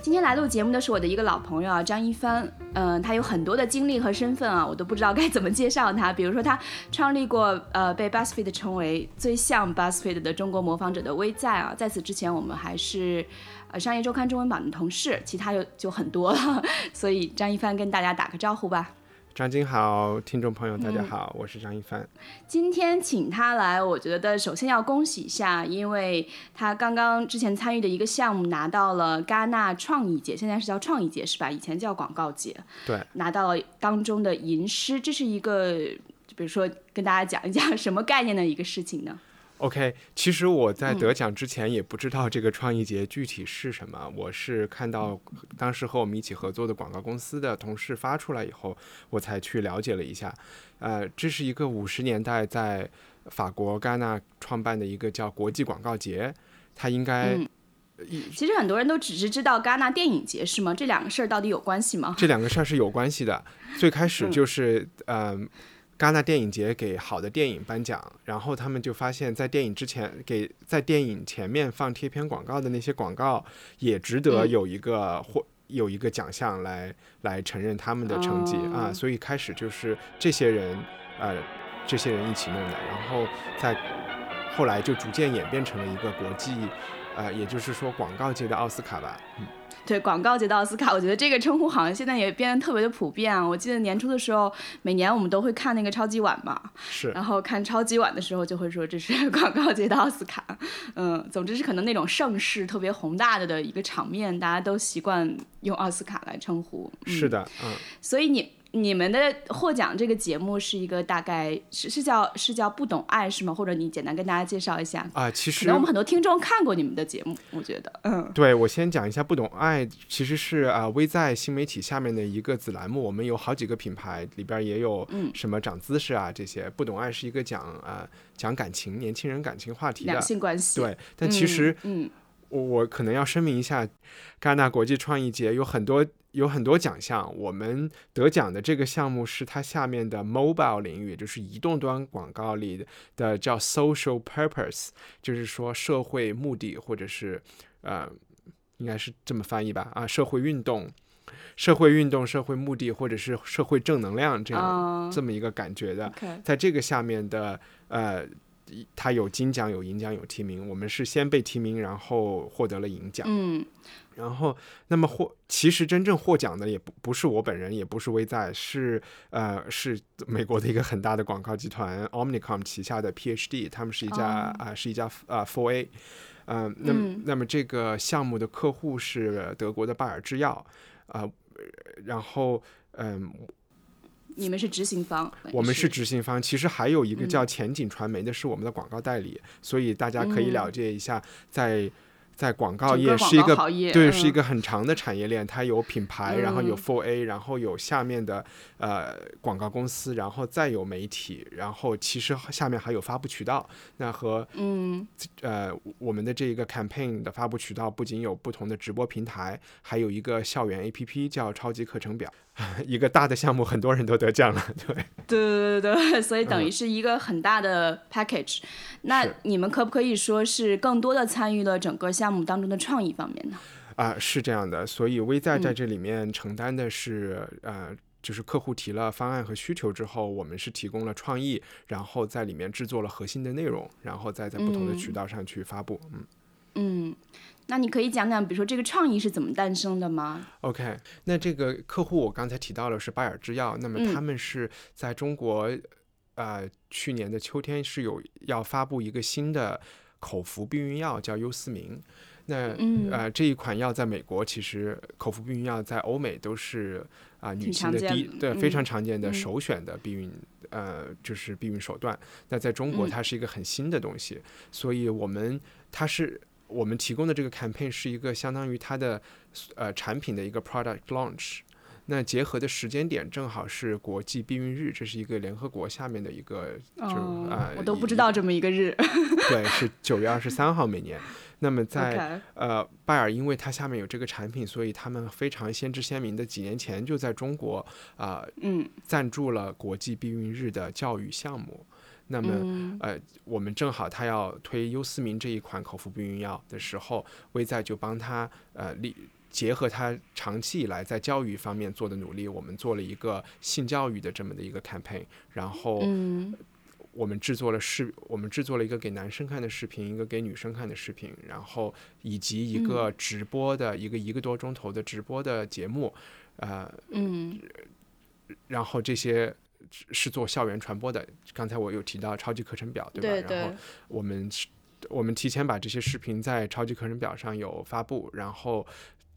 今天来录节目的是我的一个老朋友啊，张一帆。嗯，他有很多的经历和身份啊，我都不知道该怎么介绍他。比如说，他创立过呃被 BuzzFeed 称为最像 BuzzFeed 的中国模仿者的微在啊。在此之前，我们还是呃商业周刊中文版的同事，其他就就很多了。所以，张一帆跟大家打个招呼吧。张晶好，听众朋友大家好，我是张一帆。今天请他来，我觉得首先要恭喜一下，因为他刚刚之前参与的一个项目拿到了戛纳创意节，现在是叫创意节是吧？以前叫广告节。对，拿到了当中的银狮，这是一个，比如说跟大家讲一讲什么概念的一个事情呢？OK，其实我在得奖之前也不知道这个创意节具体是什么，我是看到当时和我们一起合作的广告公司的同事发出来以后，我才去了解了一下。呃，这是一个五十年代在法国戛纳创办的一个叫国际广告节，它应该，其实很多人都只是知道戛纳电影节是吗？这两个事儿到底有关系吗？这两个事儿是有关系的，最开始就是嗯。戛纳电影节给好的电影颁奖，然后他们就发现，在电影之前给在电影前面放贴片广告的那些广告，也值得有一个或有一个奖项来来承认他们的成绩啊。所以开始就是这些人呃这些人一起弄的，然后在后来就逐渐演变成了一个国际呃也就是说广告界的奥斯卡吧，嗯。对广告节的奥斯卡，我觉得这个称呼好像现在也变得特别的普遍。啊我记得年初的时候，每年我们都会看那个超级碗嘛，是。然后看超级碗的时候，就会说这是 广告节的奥斯卡。嗯，总之是可能那种盛世特别宏大的的一个场面，大家都习惯用奥斯卡来称呼。是的，嗯。所以你。你们的获奖这个节目是一个大概是是叫是叫不懂爱是吗？或者你简单跟大家介绍一下啊？其实可能我们很多听众看过你们的节目，我觉得，嗯，对我先讲一下不懂爱，其实是啊微在新媒体下面的一个子栏目，我们有好几个品牌，里边也有什么长姿势啊这些。不懂爱是一个讲啊讲感情，年轻人感情话题的两性关系。对，但其实嗯。我我可能要声明一下，戛纳国际创意节有很多有很多奖项，我们得奖的这个项目是它下面的 mobile 领域，就是移动端广告里的叫 social purpose，就是说社会目的或者是呃，应该是这么翻译吧啊，社会运动、社会运动、社会目的或者是社会正能量这样这么一个感觉的，在这个下面的呃。他有金奖、有银奖、有提名。我们是先被提名，然后获得了银奖。嗯，然后那么获，其实真正获奖的也不不是我本人，也不是微在，是呃是美国的一个很大的广告集团 Omnicom 旗下的 PhD，他们是一家啊是一家啊 Four A，嗯，那么那么这个项目的客户是德国的拜耳制药，啊，然后嗯。你们是执行方，我们是执行方。其实还有一个叫前景传媒的，是我们的广告代理，所以大家可以了解一下，在。在广告业是一个对，是一个很长的产业链。它有品牌，然后有 Four A，然后有下面的呃广告公司，然后再有媒体，然后其实下面还有发布渠道。那和嗯呃我们的这一个 campaign 的发布渠道不仅有不同的直播平台，还有一个校园 APP 叫超级课程表。一个大的项目，很多人都得奖了，对。对对对对，所以等于是一个很大的 package。那你们可不可以说是更多的参与了整个项目当中的创意方面呢？啊，是这样的。所以微在在这里面承担的是，呃，就是客户提了方案和需求之后，我们是提供了创意，然后在里面制作了核心的内容，然后再在不同的渠道上去发布。嗯嗯，那你可以讲讲，比如说这个创意是怎么诞生的吗？OK，那这个客户我刚才提到了是拜耳制药，那么他们是在中国。呃，去年的秋天是有要发布一个新的口服避孕药，叫优思明。那呃，这一款药在美国其实口服避孕药在欧美都是啊女性的第对非常常见的首选的避孕呃就是避孕手段。那在中国它是一个很新的东西，所以我们它是我们提供的这个 campaign 是一个相当于它的呃产品的一个 product launch。那结合的时间点正好是国际避孕日，这是一个联合国下面的一个，就啊，我都不知道这么一个日。对，是九月二十三号每年。那么在呃拜耳，因为它下面有这个产品，所以他们非常先知先明的几年前就在中国啊，嗯，赞助了国际避孕日的教育项目。那么呃，我们正好他要推优思明这一款口服避孕药的时候，微在就帮他呃立结合他长期以来在教育方面做的努力，我们做了一个性教育的这么的一个 campaign，然后。我们制作了视，我们制作了一个给男生看的视频，一个给女生看的视频，然后以及一个直播的一个一个多钟头的直播的节目，呃，嗯，然后这些是做校园传播的。刚才我有提到超级课程表，对吧？然后我们我们提前把这些视频在超级课程表上有发布，然后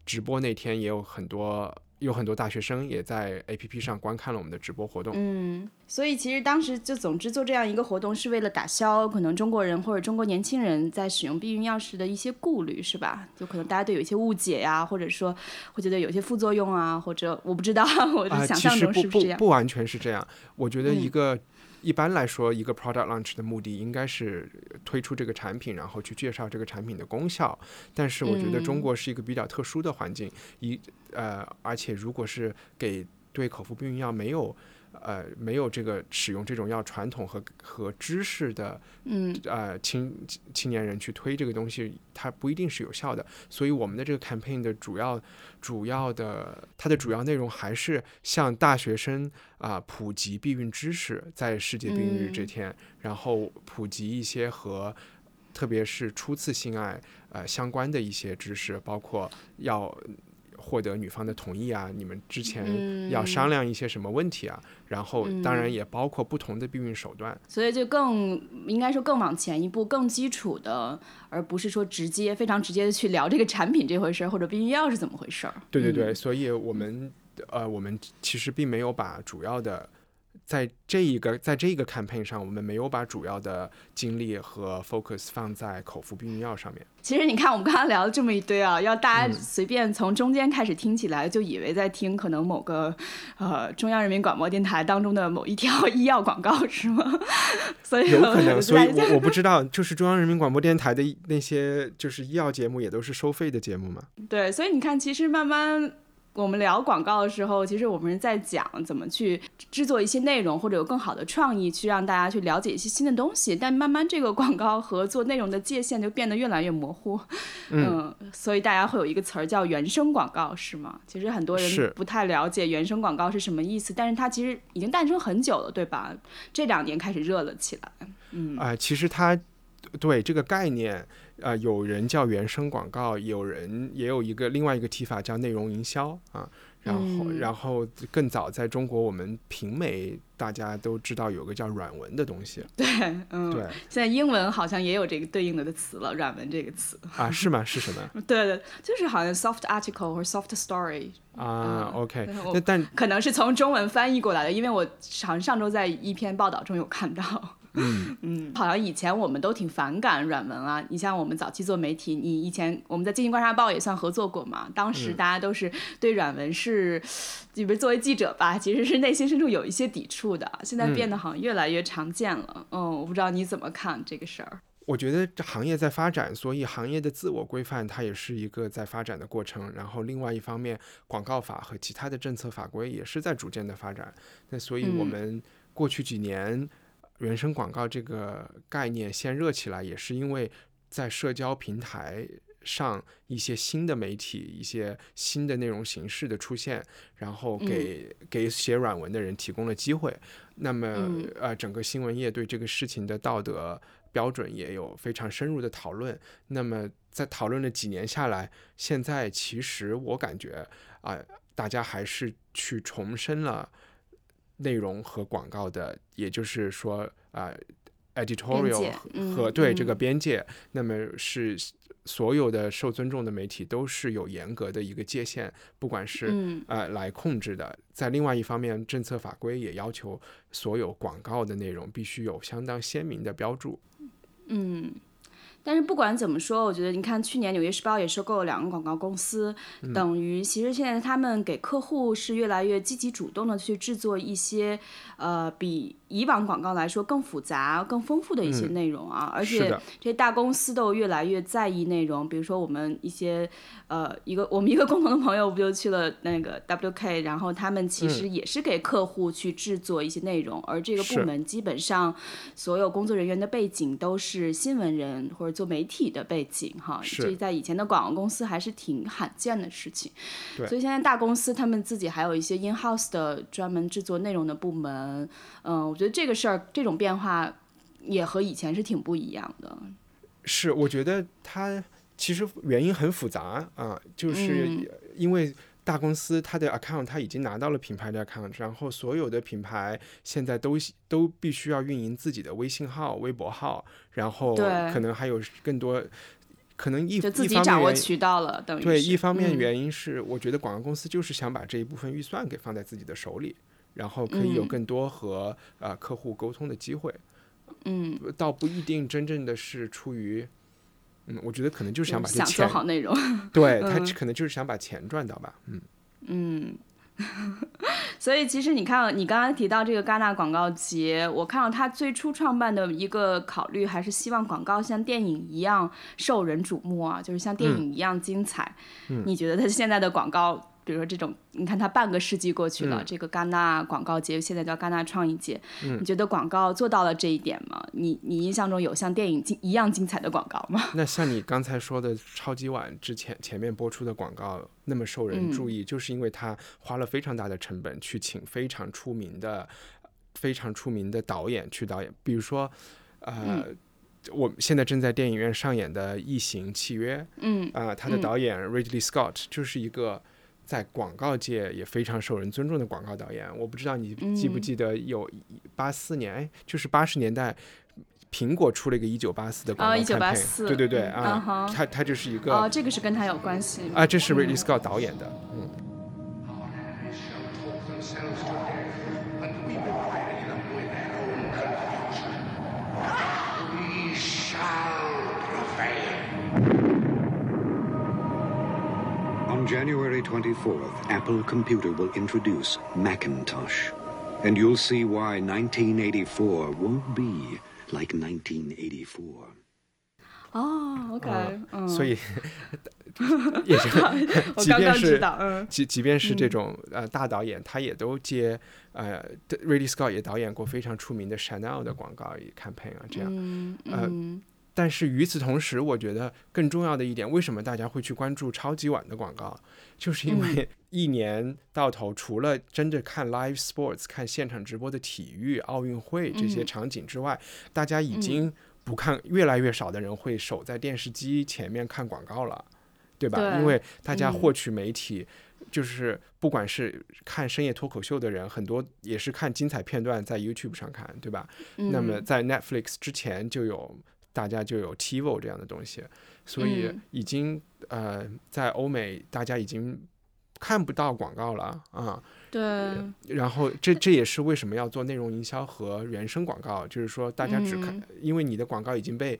直播那天也有很多。有很多大学生也在 APP 上观看了我们的直播活动。嗯，所以其实当时就总之做这样一个活动，是为了打消可能中国人或者中国年轻人在使用避孕药时的一些顾虑，是吧？就可能大家对有一些误解呀，或者说会觉得有些副作用啊，或者我不知道，我的想象中是不是这样？不完全是这样。我觉得一个。一般来说，一个 product launch 的目的应该是推出这个产品，然后去介绍这个产品的功效。但是我觉得中国是一个比较特殊的环境，一呃，而且如果是给对口服避孕药没有。呃，没有这个使用这种药传统和和知识的，嗯，呃，青青年人去推这个东西，它不一定是有效的。所以我们的这个 campaign 的主要主要的它的主要内容还是向大学生啊普及避孕知识，在世界避孕日这天，然后普及一些和特别是初次性爱呃相关的一些知识，包括要。获得女方的同意啊，你们之前要商量一些什么问题啊？然后当然也包括不同的避孕手段。所以就更应该说更往前一步，更基础的，而不是说直接非常直接的去聊这个产品这回事儿或者避孕药是怎么回事儿。对对对，所以我们呃，我们其实并没有把主要的。在这一个在这一个 campaign 上，我们没有把主要的精力和 focus 放在口服避孕药上面。其实你看，我们刚刚聊了这么一堆啊，要大家随便从中间开始听起来，就以为在听可能某个呃中央人民广播电台当中的某一条 医药广告，是吗？所以有可能，所以我我不知道，就是中央人民广播电台的那些就是医药节目也都是收费的节目嘛？对，所以你看，其实慢慢。我们聊广告的时候，其实我们在讲怎么去制作一些内容，或者有更好的创意，去让大家去了解一些新的东西。但慢慢这个广告和做内容的界限就变得越来越模糊，嗯，所以大家会有一个词儿叫原生广告，是吗？其实很多人不太了解原生广告是什么意思，但是它其实已经诞生很久了，对吧？这两年开始热了起来，嗯啊，其实它对这个概念。啊，有人叫原生广告，有人也有一个另外一个提法叫内容营销啊。然后，然后更早在中国，我们平美大家都知道有个叫软文的东西。对，嗯，对。现在英文好像也有这个对应的的词了，软文这个词。啊，是吗？是什么？对对，就是好像 soft article 或 soft story。啊，OK。那但可能是从中文翻译过来的，因为我好像上周在一篇报道中有看到。嗯嗯，好像以前我们都挺反感软文啊。你像我们早期做媒体，你以前我们在《经济观察报》也算合作过嘛。当时大家都是对软文是，就比如作为记者吧，其实是内心深处有一些抵触的。现在变得好像越来越常见了。嗯，我不知道你怎么看这个事儿。我觉得这行业在发展，所以行业的自我规范它也是一个在发展的过程。然后另外一方面，广告法和其他的政策法规也是在逐渐的发展。那所以我们过去几年。原生广告这个概念先热起来，也是因为在社交平台上一些新的媒体、一些新的内容形式的出现，然后给给写软文的人提供了机会。那么，呃，整个新闻业对这个事情的道德标准也有非常深入的讨论。那么，在讨论了几年下来，现在其实我感觉啊，大家还是去重申了。内容和广告的，也就是说啊，editorial 和对这个边界，那么是所有的受尊重的媒体都是有严格的一个界限，不管是呃来控制的。在另外一方面，政策法规也要求所有广告的内容必须有相当鲜明的标注。嗯。但是不管怎么说，我觉得你看，去年《纽约时报》也收购了两个广告公司，等于其实现在他们给客户是越来越积极主动的去制作一些，呃，比以往广告来说更复杂、更丰富的一些内容啊。而且这些大公司都越来越在意内容，比如说我们一些，呃，一个 我们一个共同的朋友不就去了那个 WK，然后他们其实也是给客户去制作一些内容，而这个部门基本上所有工作人员的背景都是新闻人或者。做媒体的背景哈，这在以前的广告公司还是挺罕见的事情。所以现在大公司他们自己还有一些 in house 的专门制作内容的部门。嗯，我觉得这个事儿这种变化也和以前是挺不一样的。是，我觉得它其实原因很复杂啊，就是因为。大公司它的 account 它已经拿到了品牌的 account，然后所有的品牌现在都都必须要运营自己的微信号、微博号，然后可能还有更多，可能一就自己掌握渠道了，等于对一方面原因是我觉得广告公司就是想把这一部分预算给放在自己的手里，然后可以有更多和呃客户沟通的机会，嗯，倒不一定真正的是出于。嗯，我觉得可能就是想把想做好内容，对他可能就是想把钱赚到吧。嗯嗯，所以其实你看，你刚刚提到这个戛纳广告节，我看到他最初创办的一个考虑还是希望广告像电影一样受人瞩目啊，就是像电影一样精彩。嗯，你觉得他现在的广告？比如说这种，你看它半个世纪过去了，这个戛纳广告节现在叫戛纳创意节，嗯你觉得广告做到了这一点吗？你你印象中有像电影一样精彩的广告吗？那像你刚才说的超级碗之前前面播出的广告那么受人注意，就是因为它花了非常大的成本去请非常出名的、非常出名的导演去导演，比如说，呃，我们现在正在电影院上演的《异形契约》，嗯，啊，他的导演 Ridley Scott 就是一个。在广告界也非常受人尊重的广告导演，我不知道你记不记得有八四年，哎，就是八十年代，苹果出了一个一九八四的广告一九八四，对对对啊，他他就是一个哦，这个是跟他有关系。啊，这是 Ridley Scott 导演的，嗯。January 24th, Apple Computer will introduce Macintosh. And you'll see why 1984 won't be like 1984. 哦，OK，嗯，所以也是，即便是即即便是这种呃大导演，他也都接呃，Ridley Scott 也导演过非常出名的 Chanel 的广告 campaign 啊，这样，呃。 但是与此同时，我觉得更重要的一点，为什么大家会去关注超级碗的广告，就是因为一年到头，除了真的看 live sports、看现场直播的体育、奥运会这些场景之外，大家已经不看，越来越少的人会守在电视机前面看广告了，对吧？因为大家获取媒体，就是不管是看深夜脱口秀的人，很多也是看精彩片段在 YouTube 上看，对吧？那么在 Netflix 之前就有。大家就有 TiVo 这样的东西，所以已经呃，在欧美大家已经看不到广告了啊。对。然后这这也是为什么要做内容营销和原生广告，就是说大家只看，因为你的广告已经被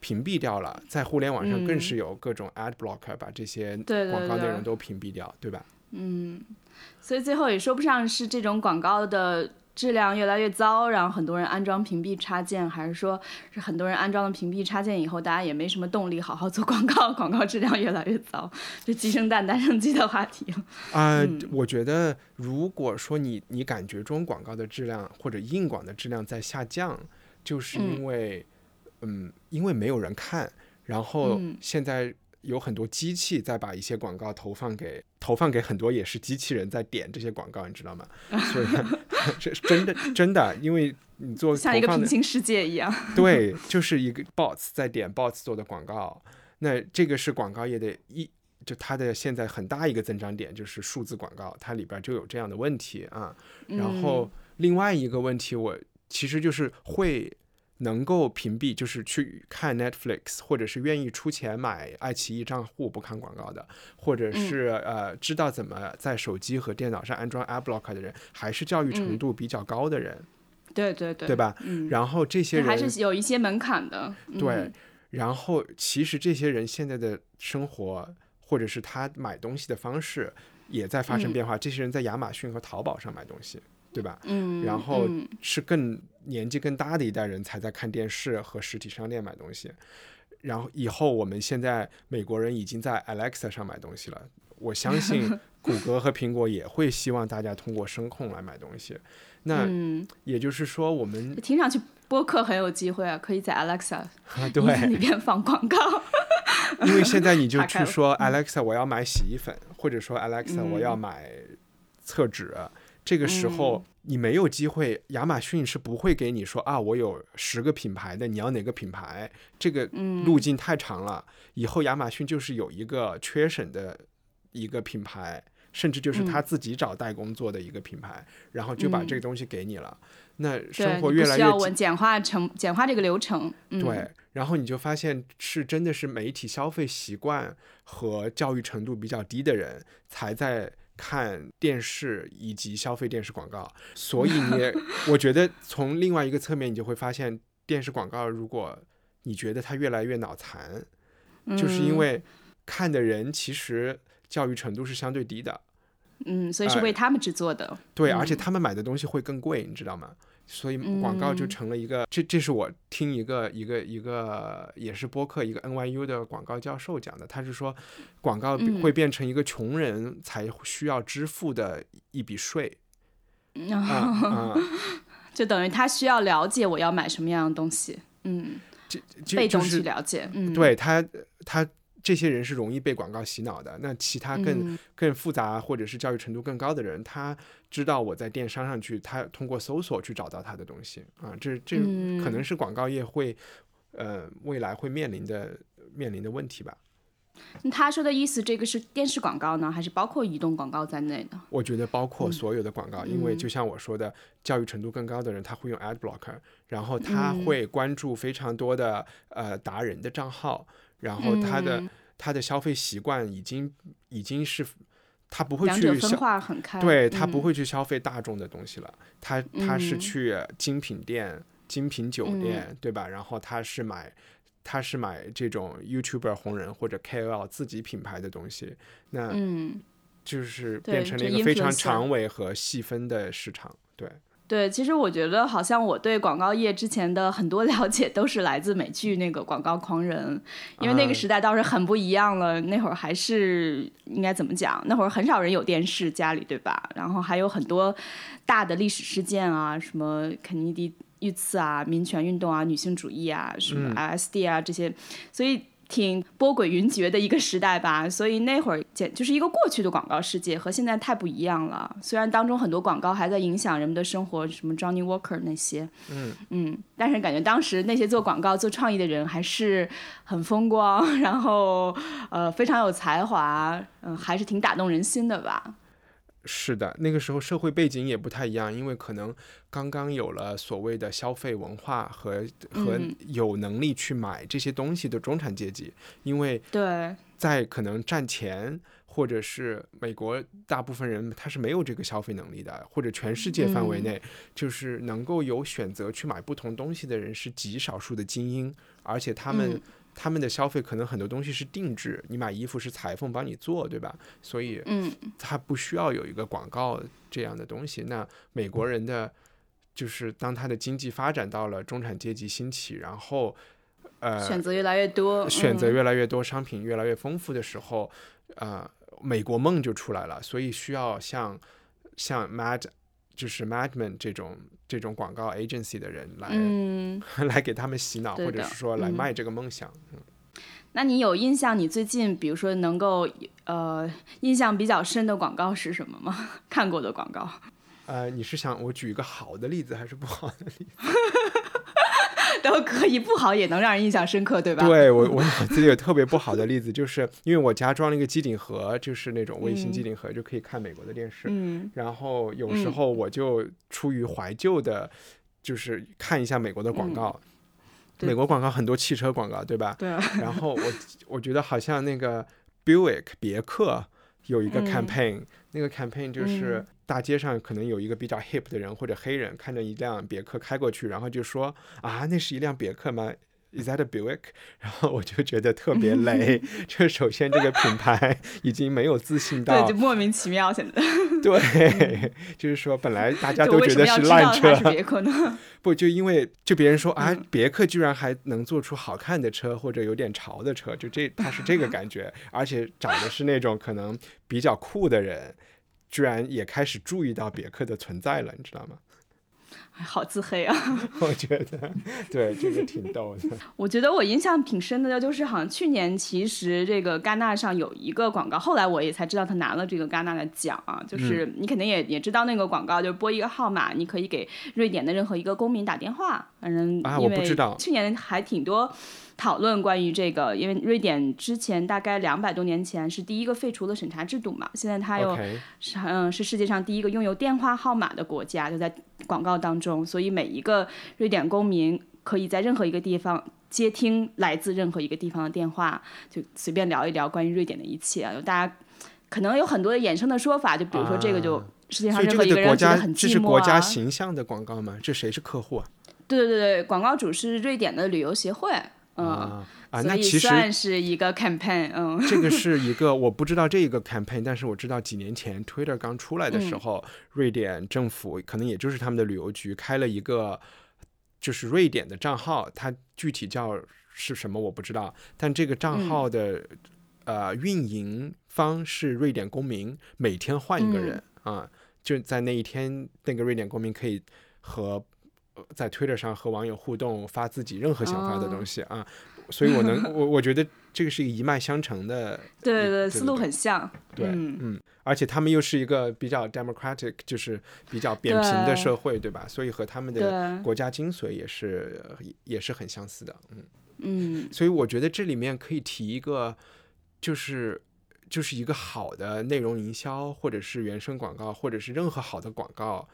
屏蔽掉了，在互联网上更是有各种 ad blocker 把这些广告内容都屏蔽掉，对吧？嗯。所以最后也说不上是这种广告的。质量越来越糟，然后很多人安装屏蔽插件，还是说是很多人安装了屏蔽插件以后，大家也没什么动力好好做广告，广告质量越来越糟，就鸡生蛋，蛋生鸡的话题了。啊，我觉得如果说你你感觉中广告的质量或者硬广的质量在下降，就是因为嗯，因为没有人看，然后现在。有很多机器在把一些广告投放给投放给很多也是机器人在点这些广告，你知道吗？所以 这是真的真的，因为你做像一个平行世界一样，对，就是一个 bots 在点 bots 做的广告。那这个是广告业的一，就它的现在很大一个增长点就是数字广告，它里边就有这样的问题啊。然后另外一个问题，我其实就是会。能够屏蔽就是去看 Netflix，或者是愿意出钱买爱奇艺账户不看广告的，或者是呃知道怎么在手机和电脑上安装 AdBlock 的人，还是教育程度比较高的人，对对对，对吧？然后这些人还是有一些门槛的，对。然后其实这些人现在的生活，或者是他买东西的方式，也在发生变化。这些人在亚马逊和淘宝上买东西，对吧？嗯，然后嗯是更年纪更大的一代人才在看电视和实体商店买东西。然后以后我们现在美国人已经在 Alexa 上买东西了，我相信 谷歌和苹果也会希望大家通过声控来买东西。那嗯，也就是说，我们听上去播客很有机会啊，可以在 Alexa 啊对，里边放广告。因为现在你就 去说 Alexa 我要买洗衣粉，或者说 Alexa 我要买厕纸，这个时候你没有机会，亚马逊是不会给你说啊，我有十个品牌的，你要哪个品牌？这个路径太长了，以后亚马逊就是有一个缺省的一个品牌。甚至就是他自己找代工做的一个品牌，然后就把这个东西给你了。那，生活越来越简化成简化这个流程。嗯、对，然后你就发现是真的是媒体消费习惯和教育程度比较低的人才在看电视以及消费电视广告，所以你 我觉得从另外一个侧面，你就会发现电视广告，如果你觉得它越来越脑残，就是因嗯为看的人其实教育程度是相对低的，嗯，所以是哎为他们制作的。对，而且嗯他们买的东西会更贵，你知道吗？所以广告就嗯。成了一个，这这是我听一个一个一个也是播客一个 NYU 的广告教授讲的，他是说广告嗯会变成一个穷人才需要支付的一笔税嗯。啊啊，就等于他需要了解我要买什么样的东西，嗯，就就被动去了解，嗯，对他他这些人是容易被广告洗脑的，那其他更、嗯更复杂或者是教育程度更高的人，他知道我在电商上去，他通过搜索去找到他的东西啊，这这嗯可能是广告业会呃未来会面临的面临的问题吧。那他说的意思，这个是电视广告呢，还是包括移动广告在内的？我觉得包嗯括所有的广告，因为就像我说的，教育程度更高的人他会用 ad blocker，然后他嗯会关注非常多的呃达人的账号，然后他的、嗯他的消费习惯已经已经是他不会去消化很开。对他不嗯会去消费大众的东西了，他他是嗯去精品店、精品酒店，对吧？然后他是买他是买这种 YouTuber 红人或者 KOL 自己品牌的东西，那嗯，就是变成了一个非常长尾和细分的市场。对，对，其实我觉得好像我对广告业之前的很多 了解都是来自美剧那个《广告狂人》，因为那啊个时代倒是很不一样了。那会儿还是应该怎么讲？那会儿很少人有电视家里，对吧？然后还有很多大的历史事件啊，什么肯尼迪遇刺啊、民权运动啊、女性主义啊、什么 LSD 啊这些，所以。挺波诡云谲的一个时代吧，所以那会儿简就是一个过去的广告世界，和现在太不一样了。虽然当中很多广告还在影响人们的生活，什么 Johnny Walker 那些，嗯嗯，但是感觉当时那些做广告、做创意的人还是很风光，然后呃非常有才华，嗯、还是挺打动人心的吧。是的，那个时候社会背景也不太一样，因为可能刚刚有了所谓的消费文化和和嗯。有能力去买这些东西的中产阶级，因为对，在可能战前，或者是美国大部分人他是没有这个消费能力的，或者全世界范围嗯。内，就是能够有选择去买不同东西的人是极少数的精英，而且他们、嗯他们的消费可能很多东西是定制，你买衣服是裁缝帮你做，对吧？所以嗯他不需要有一个广告这样的东西。那美国人的，就是当他的经济发展到了中产阶级兴起，然后呃选择越来越多，选择嗯越来越多，商品越来越丰富的时候，呃，美国梦就出来了。所以需要像像 Mad 就是 Madman 这种这种广告 agency 的人来、嗯，来给他们洗脑，或者是说来嗯卖这个梦想。那你有印象？你最近比如说能够呃印象比较深的广告是什么吗？看过的广告？呃，你是想我举一个好的例子还是不好的例子？都可以，不好也能让人印象深刻，对吧？对我，我脑子里有特别不好的例子，就是因为我家装了一个机顶盒，就是那种卫星机顶盒，就可以看美国的电视。嗯然后有时嗯候我就出于怀旧的，就是看一下美国的广告。嗯美国广告很多汽车广告，对吧？对，啊然后我我觉得好像那个 Buick 别克有一个嗯 campaign，、那个 campaign 就是嗯大街上可能有一个比较 hip 的人或者黑人看着一辆别克开过去，然后就说啊，那是一辆别克吗？Is that a Buick？然后我就觉得特别雷。就首先这个品牌已经没有自信到，对，就莫名其妙现在。对，就是说本来大家都觉得是烂车，别克呢？不就因为就别人说啊，别克居然还能做出好看的车或者有点潮的车，就这他是这个感觉，而且长得是那种可能比较酷的人，居然也开始注意到别克的存在了，你知道吗？好自黑啊！我觉得，对这个挺逗的。我觉得我印象挺深的，就是好像去年其实这个戛纳上有一个广告，后来我也才知道他拿了这个戛纳的奖啊。就是你肯定也也知道那个广告，就是拨一个号码，你可以给瑞典的任何一个公民打电话。反正啊，我不知道。去年还挺多。讨论关于这个，因为瑞典之前大概两百多年前是第一个废除了审查制度嘛，现在它又是嗯是世界上第一个拥有电话号码的国家，就在广告当中，所以每一个瑞典公民可以在任何一个地方接听来自任何一个地方的电话，就随便聊一聊关于瑞典的一切啊。大家可能有很多的衍生的说法，就比如说这个就世界上任何一个人觉得很寂寞啊。这是国家形象的广告吗？这谁是客户啊？对对对对，广告主是瑞典的旅游协会。啊啊，那其实算是一个 campaign，嗯，这个是一个我不知道这一个 campaign，但是我知道几年前 Twitter 刚出来的时候，瑞典政府可能也就是他们的旅游局开了一个就是瑞典的账号，它具体叫是什么我不知道，但这个账号的呃运营方是瑞典公民，每天换一个人啊，就在那一天那个瑞典公民可以和。在 Twitter 上和网友互动，发自己任何想法的东西啊，所以我能我我觉得这个是一个一脉相承的，对对，思路很像，对，嗯，而且他们又是一个比较 democratic，就是比较扁平的社会，对吧？所以和他们的国家精髓也是也是很相似的，嗯。嗯，所以我觉得这里面可以提一个，就是就是一个好的内容营销，或者是原生广告，或者是任何好的广告。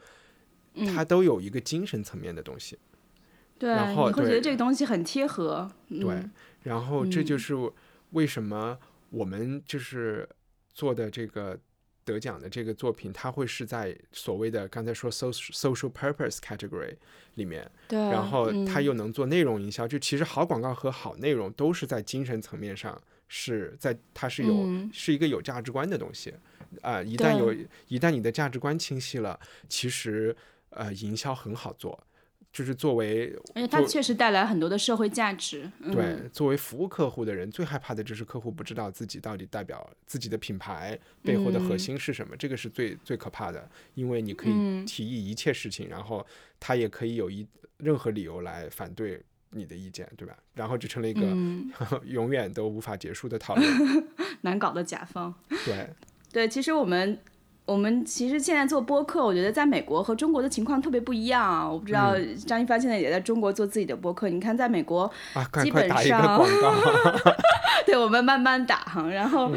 它都有一个精神层面的东西，对，然后你会觉得这个东西很贴合，对，然后这就是为什么我们就是做的这个得奖的这个作品，它会是在所谓的刚才说 social social purpose category 里面，对，然后它又能做内容营销，就其实好广告和好内容都是在精神层面上是在它是有是一个有价值观的东西。啊，一旦有一旦你的价值观清晰了，其实。呃，营销很好做，就是作为，而且它确实带来很多的社会价值。对，作为服务客户的人，最害怕的就是客户不知道自己到底代表自己的品牌背后的核心是什么，这个是最最可怕的。因为你可以提议一切事情，然后他也可以有一任何理由来反对你的意见，对吧？然后就成了一个 永远都无法结束的讨论，难搞的甲方。对，对，其实我们。我们其实现在做播客，我觉得在美国和中国的情况特别不一样啊！我不知道张一帆现在也在中国做自己的播客。你看，在美国，基本上，对我们慢慢打哈，然后。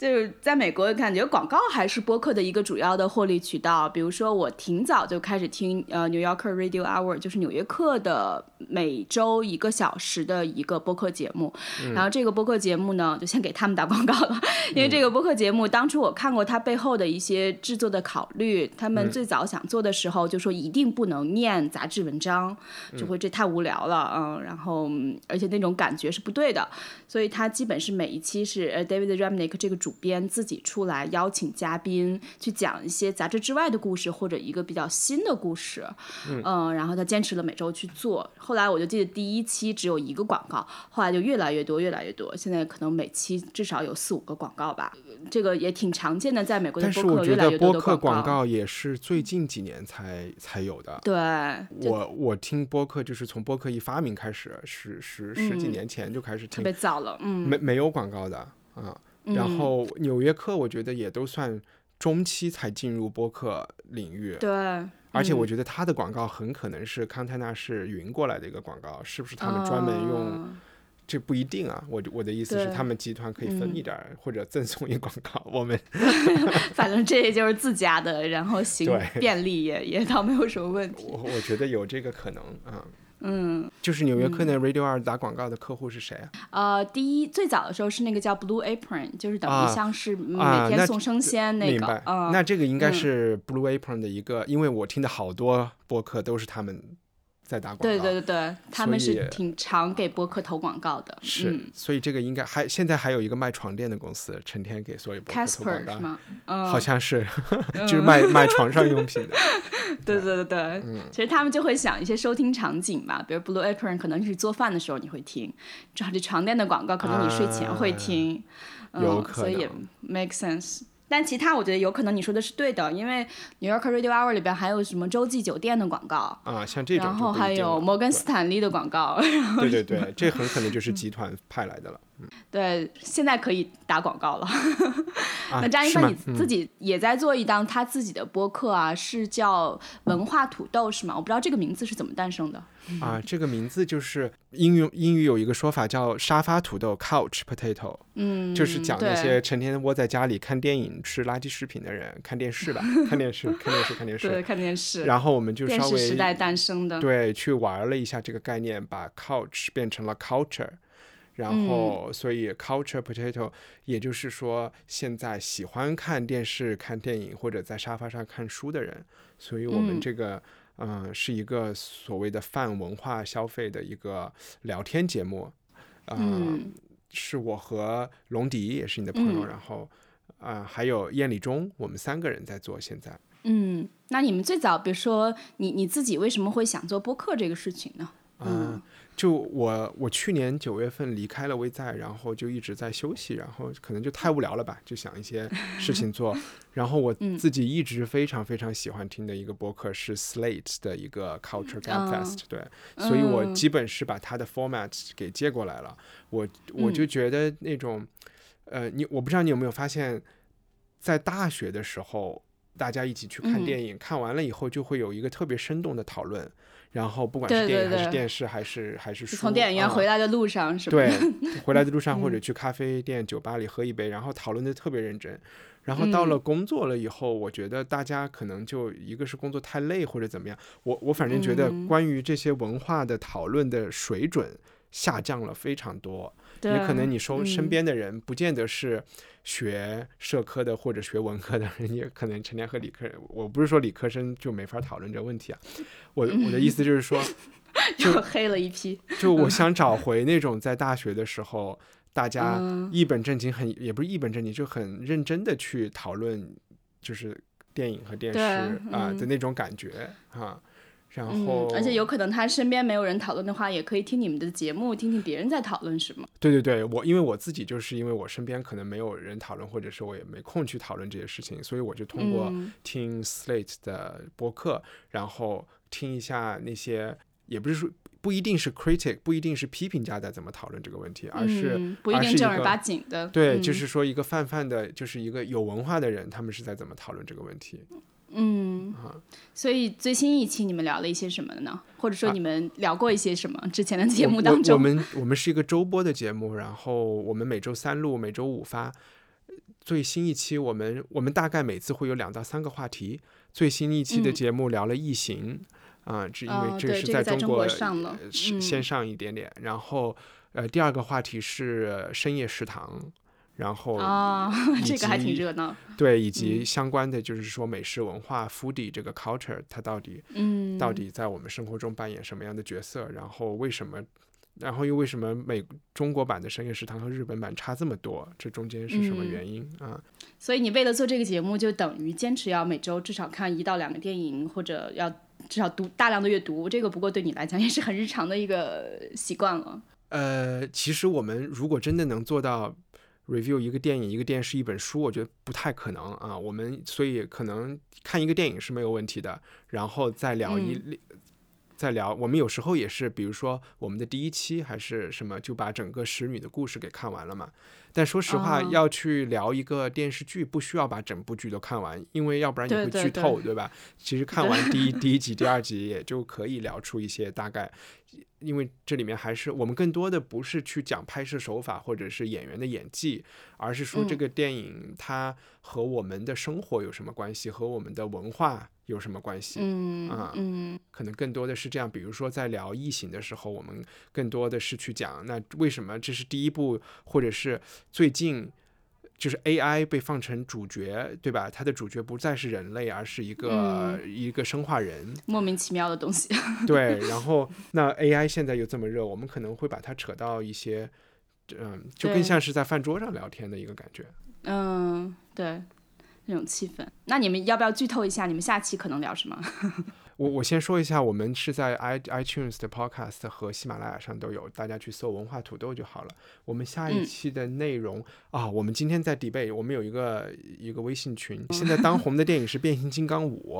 就是在美国，感觉广告还是播客的一个主要的获利渠道。比如说，我挺早就开始听呃 New Yorker Radio Hour，就是纽约客的每周一个小时的一个播客节目。然后这个播客节目呢，就先给他们打广告了，因为这个播客节目当初我看过它背后的一些制作的考虑。他们最早想做的时候就说一定不能念杂志文章，就会这太无聊了，嗯，然后而且那种感觉是不对的。所以它基本是每一期是呃 David Remnick 这个主。主编自己出来邀请嘉宾去讲一些杂志之外的故事，或者一个比较新的故事，嗯，然后他坚持了每周去做。后来我就记得第一期只有一个广告，后来就越来越多，越来越多。现在可能每期至少有四五个广告吧，这个也挺常见的，在美国的播客越来越多的广告。广告也是最近几年才才有的。对，我我听播客就是从播客一发明开始，十十十几年前就开始听，特别早了，嗯，没没有广告的啊。然后《纽约客》我觉得也都算中期才进入播客领域，对。而且我觉得他的广告很可能是康泰纳是云过来的一个广告，是不是他们专门用？这不一定啊。我我的意思是，他们集团可以分一点儿，或者赠送一广告。我们 反正这也就是自家的，然后 行便利也也倒没有什么问题。我我觉得有这个可能啊。嗯，就是纽约客那 Radio 二打广告的客户是谁啊？呃，第一最早的时候是那个叫 Blue Apron，就是等于像是每天送生鲜那个。那这个应该是 Blue Apron 的一个，因为我听的好多播客都是他们在打广告。对对对对，他们是挺常给播客投广告的。是，嗯所以这个应该还现在还有一个卖床垫的公司，成天给所有播客投广 Casper 告是。吗？嗯，好像是，就是卖卖床上用品的。对对对对，嗯其实他们就会想一些收听场景嘛，比如 Blue Apron 可能是做饭的时候你会听，这这床垫的广告可能你睡前会听，嗯，有可所以也 make sense。但其他我觉得有可能你说的是对的，因为 New York Radio Hour 里边还有什么洲际酒店的广告，啊，像这种然后还有摩根斯坦利的广告，对对对对，这很可能就是集团派来的了。嗯对，现在可以打广告了。啊那张一是吗帆你自己也在做一档他自己的播客啊，是叫文化土豆是吗？我不知道这个名字是怎么诞生的。啊，这个名字就是英语英语有一个说法叫沙发土豆 （couch potato），嗯，就是讲那些成天窝在家里看电影、吃垃圾食品的人，看电视吧，看电视，看电视，看电对视。看电视，然后我们就稍微时代诞生的。对去玩了一下这个概念，把 couch 变成了 culture。然嗯后，所以 culture potato，也就是说，现在喜欢看电视、看电影或者在沙发上看书的人，所以我们嗯这个，嗯、是一个所谓的泛文化消费的一个聊天节目，啊、嗯是我和龙迪也是你的朋友，嗯然后，啊、还有燕礼忠，我们三个人在做现在。嗯，那你们最早，比如说你你自己为什么会想做播客这个事情呢？嗯，就我我去年九月份离开了微在，然后就一直在休息，然后可能就太无聊了吧，就想一些事情做。然后我嗯自己一直非常非常喜欢听的一个播客是 Slate 的一个 Culture Gabfest，、对，所以我嗯基本是把它的 format 给借过来了。我我就觉得那种，呃，你我不知道你有没有发现，在大学的时候。大家一起去看嗯电影，看完了以后就会有一个特别生动的讨论，然后不管是电影还是电视还是还是书，从电影院啊回来的路上是吧？对，回来的路上 或者嗯去咖啡店、酒吧里喝一杯，然后讨论的特别认真。然后到了嗯工作了以后，我觉得大家可能就一个是工作太累或者怎么样，我我反正觉得嗯关于这些文化的讨论的水准下降了非常多。对，也可能你说身嗯边的人不见得是学社科的或者学文科的人，也可能成天和理科人。我不是说理科生就没法讨论这个问题啊，我我的意思就是说，就黑了一批。就我想找回那种在大学的时候，大家嗯一本正经很，也不是一本正经，就很认真的去讨论，就是电影和电视啊、嗯的那种感觉啊。然嗯后，，而且有可能他身边没有人讨论的话，也可以听你们的节目，听听别人在讨论什么。对对对，我因为我自己就是因为我身边可能没有人讨论，或者是我也没空去讨论这些事情，所以我就通过嗯听 Slate 的播客，然后听一下那些，也不是说不一定是 critic，不一定是批评家在怎么讨论这个问题，而是、嗯、不一定正儿八经的。对，嗯就是说一个泛泛的，就是一个有文化的人，他们是在怎么讨论这个问题。嗯，所以最新一期你们聊了一些什么呢？或者说啊你们聊过一些什么？之前的节目当中，我我们我们是一个周播的节目，然后我们每周三录，每周五发。最新一期我们我们大概每次会有两到三个话题。最新一期的嗯节目聊了异形，啊、这因为这个是这个在中中国国上了先上一点点。然后呃，第二个话题是深夜食堂，然后啊、以 这个还挺热闹。对，以及嗯相关的就是说美食文化 foodie 这个 culture 它到底嗯，到底在我们生活中扮演什么样的角色？然后为什么？然后又为什么美中国版的深夜食堂和日本版差这么多？这中间是什么嗯原因啊？所以你为了做这个节目，就等于坚持要每周至少看一到两个电影，或者要至少读大量的阅读。这个不过对你来讲也是很日常的一个习惯了。呃，其实我们如果真的能做到 review 一个电影、一个电视、一本书，我觉得不太可能啊。我们所以可能看一个电影是没有问题的，然后再聊一。再聊，我们有时候也是，比如说我们的第一期还是什么，就把整个《使女》的故事给看完了嘛。但说实话，哦要去聊一个电视剧，不需要把整部剧都看完，因为要不然你会对对对剧透，对吧？其实 看完第一第一集、第二集也就可以聊出一些大概，因为这里面还是我们更多的不是去讲拍摄手法或者是演员的演技，而是说这嗯个电影它和我们的生活有什么关系，和我们的文化有什么关系。嗯啊嗯可能更多的是这样，比如说在聊异形的时候，我们更多的是去讲那为什么这是第一部，或者是最近就是 AI 被放成主角，对吧？它的主角不再是人类，而是一个、一个生化人。莫名其妙的东西。对，然后那 AI 现在又这么热，我们可能会把它扯到一些，嗯，就更像是在饭桌上聊天的一个感觉。嗯，对，那种气氛。那你们要不要剧透一下，你们下期可能聊什么？我我先说一下，我们是在 i iTunes 的 Podcast 和喜马拉雅上都有，大家去搜“文化土豆”就好了。我们下一嗯期的内容、啊，我们今天在 debate，我们有一个一个微信群，现在当红的电影是《变形金刚五》，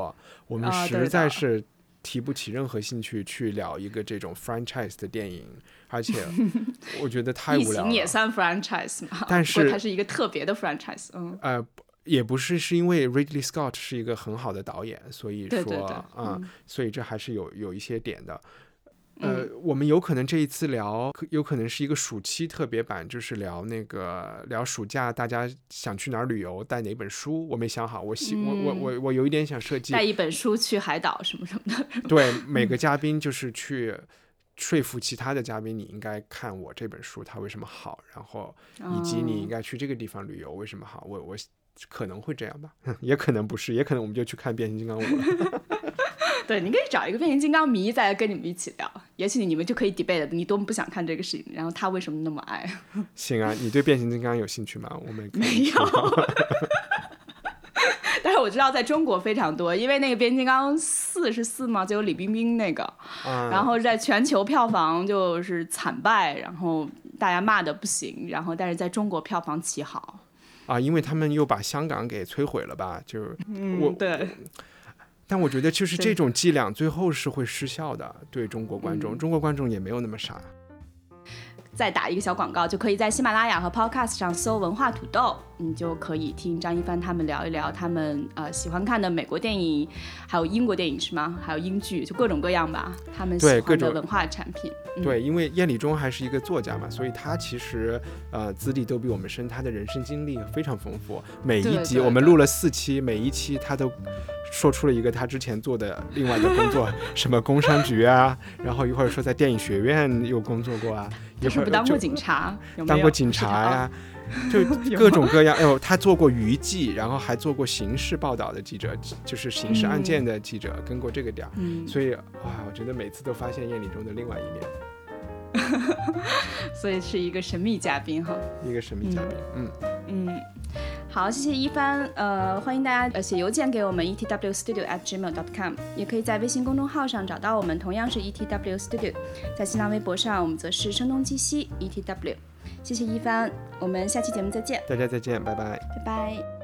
我们实在是提不起任何兴趣去聊一个这种 franchise 的电影，而且 我觉得太无聊了。形也算 franchise 嘛？但是它是一个特别的 franchise。嗯，呃，也不是，是因为 Ridley Scott 是一个很好的导演，所以说，嗯，所以这还是有有一些点的。嗯呃，我们有可能这一次聊，有可能是一个暑期特别版，就是聊那个聊暑假大家想去哪儿旅游，带哪本书，我没想好。我希、我我我我有一点想设计带，一本书去海岛什么什么的。对每个嘉宾就是去说服其他的嘉宾，你应该看我这本书它为什么好，然后以及你应该去这个地方旅游为什么好。我我可能会这样吧，也可能不是，也可能我们就去看变形金刚五了。对，你可以找一个变形金刚迷再来跟你们一起聊，也许你们就可以 debate 你多么不想看这个事情，然后他为什么那么爱？行啊，你对变形金刚有兴趣吗？我们没有。但是我知道在中国非常多，因为那个变形金刚四是四嘛？就有李冰冰那个，啊，然后在全球票房就是惨败，然后大家骂的不行，然后但是在中国票房奇好。啊，因为他们又把香港给摧毁了吧？就是我嗯，对，但我觉得就是这种伎俩最后是会失效的，对中国观众，嗯中国观众也没有那么傻。再打一个小广告，就可以在喜马拉雅和 Podcast 上搜“文化土豆”，你就可以听张一帆他们聊一聊他们呃喜欢看的美国电影，还有英国电影是吗？还有英剧，就各种各样吧，他们喜对各种欢的文化产品。嗯对，因为燕礼中还是一个作家嘛，所以他其实呃资历都比我们深，他的人生经历非常丰富。每一集我们录了四期，每一期他都说出了一个他之前做的另外的工作，什么工商局啊，然后一会儿说在电影学院又工作过啊，一会儿不当过警察？有有当过警察呀、就 各种各样。哎呦，他做过娱记，然后还做过刑事报道的记者，就是刑事案件的记者，跟过这个点儿。嗯，所以哇，我觉得每次都发现燕礼中的另外一面，所以是一个神秘嘉宾哈。一个神秘嘉宾。嗯，嗯，好，谢谢一帆。呃，欢迎大家呃写邮件给我们 etw studio at gmail dot com，也可以在微信公众号上找到我们，同样是 etw studio。在新浪微博上，我们则是声东击西 etw。谢谢一帆，我们下期节目再见，大家再见，拜拜。拜拜。